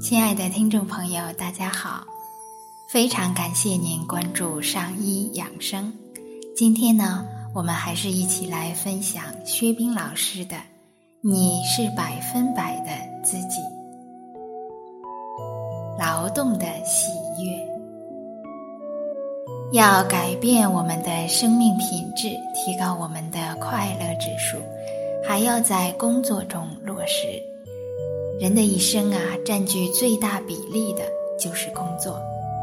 亲爱的听众朋友，大家好！非常感谢您关注上医养生。今天呢，我们还是一起来分享薛冰老师的《你是百分百的自己》，劳动的喜悦。要改变我们的生命品质，提高我们的快乐指数，还要在工作中落实。人的一生啊，占据最大比例的就是工作。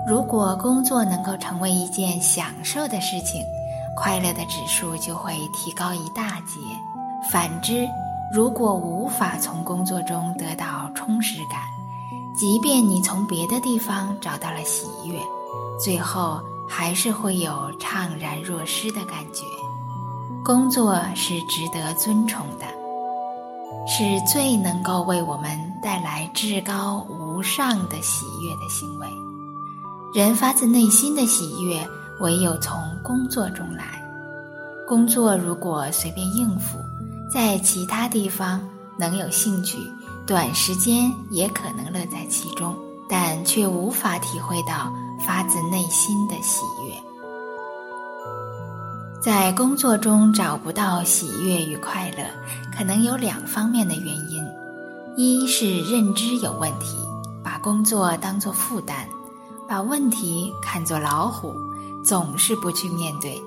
如果工作能够成为一件享受的事情，快乐的指数就会提高一大截。反之，如果无法从工作中得到充实感，即便你从别的地方找到了喜悦，最后还是会有怅然若失的感觉。工作是值得尊崇的。是最能够为我们带来至高无上的喜悦的行为。人发自内心的喜悦，唯有从工作中来。工作如果随便应付，在其他地方能有兴趣，短时间也可能乐在其中，但却无法体会到发自内心的喜悦。在工作中找不到喜悦与快乐，可能有两方面的原因：一是认知有问题，把工作当作负担，把问题看作老虎，总是不去面对。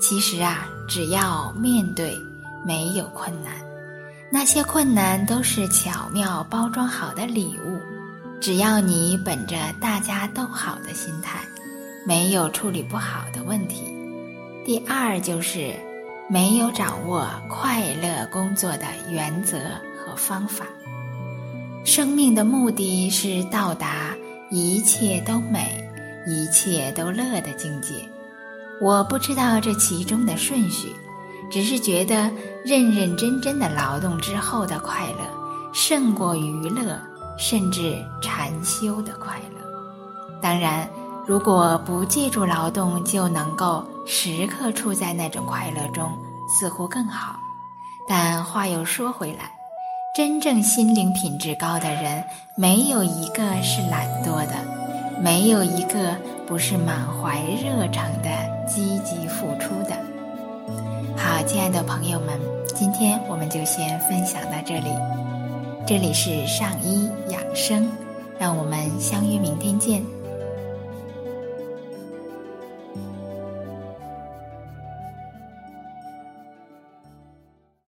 其实啊，只要面对，没有困难，那些困难都是巧妙包装好的礼物。只要你本着大家都好的心态，没有处理不好的问题。第二就是没有掌握快乐工作的原则和方法。生命的目的是到达一切都美、一切都乐的境界。我不知道这其中的顺序，只是觉得认认真真的劳动之后的快乐，胜过娱乐甚至禅修的快乐。当然。如果不借助劳动就能够时刻处在那种快乐中，似乎更好。但话又说回来，真正心灵品质高的人，没有一个是懒惰的，没有一个不是满怀热诚的积极付出的。好，亲爱的朋友们，今天我们就先分享到这里。这里是上医养生，让我们相约明天见。